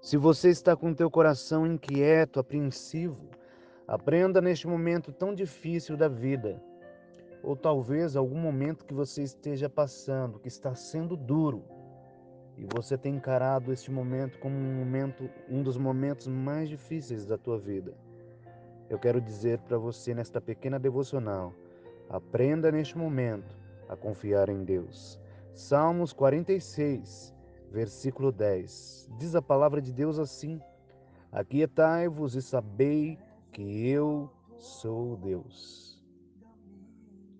Se você está com teu coração inquieto, apreensivo, aprenda neste momento tão difícil da vida, ou talvez algum momento que você esteja passando, que está sendo duro, e você tem encarado este momento como um momento, um dos momentos mais difíceis da tua vida. Eu quero dizer para você nesta pequena devocional, aprenda neste momento a confiar em Deus. Salmos 46, versículo 10. Diz a palavra de Deus assim: Aquietai-vos e sabei que eu sou Deus.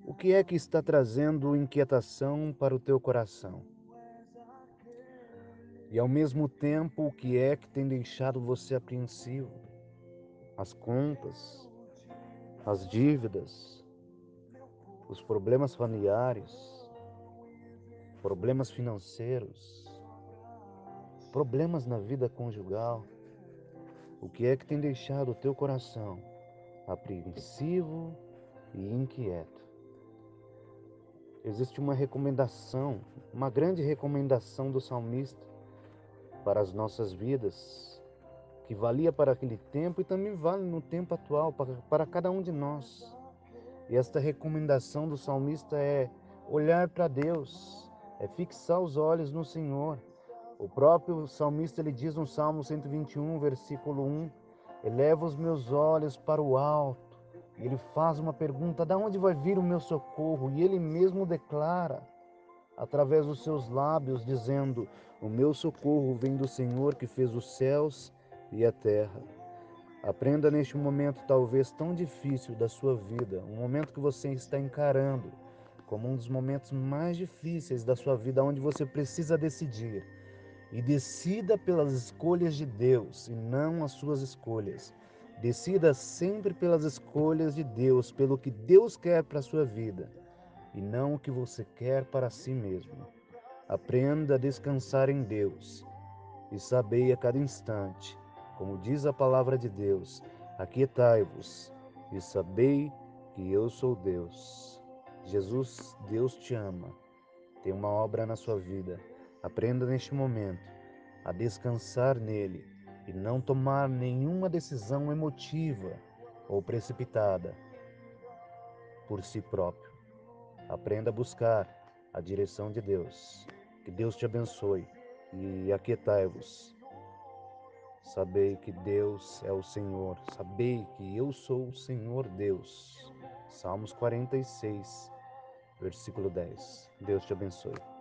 O que é que está trazendo inquietação para o teu coração? E ao mesmo tempo, o que é que tem deixado você apreensivo? As contas, as dívidas, os problemas familiares, problemas financeiros, problemas na vida conjugal, o que é que tem deixado o teu coração apreensivo e inquieto? Existe uma recomendação, uma grande recomendação do salmista para as nossas vidas, que valia para aquele tempo e também vale no tempo atual, para, para cada um de nós. E esta recomendação do salmista é olhar para Deus, é fixar os olhos no Senhor o próprio salmista ele diz no Salmo 121, versículo 1, eleva os meus olhos para o alto. E ele faz uma pergunta: "Da onde vai vir o meu socorro?" E ele mesmo declara através dos seus lábios dizendo: "O meu socorro vem do Senhor que fez os céus e a terra." Aprenda neste momento talvez tão difícil da sua vida, um momento que você está encarando como um dos momentos mais difíceis da sua vida, onde você precisa decidir e decida pelas escolhas de Deus e não as suas escolhas. Decida sempre pelas escolhas de Deus, pelo que Deus quer para a sua vida e não o que você quer para si mesmo. Aprenda a descansar em Deus e sabei a cada instante, como diz a palavra de Deus, aquietai-vos e sabei que eu sou Deus. Jesus, Deus te ama, tem uma obra na sua vida Aprenda neste momento a descansar nele e não tomar nenhuma decisão emotiva ou precipitada por si próprio. Aprenda a buscar a direção de Deus. Que Deus te abençoe e aquietai-vos. Sabei que Deus é o Senhor. Sabei que eu sou o Senhor Deus. Salmos 46, versículo 10. Deus te abençoe.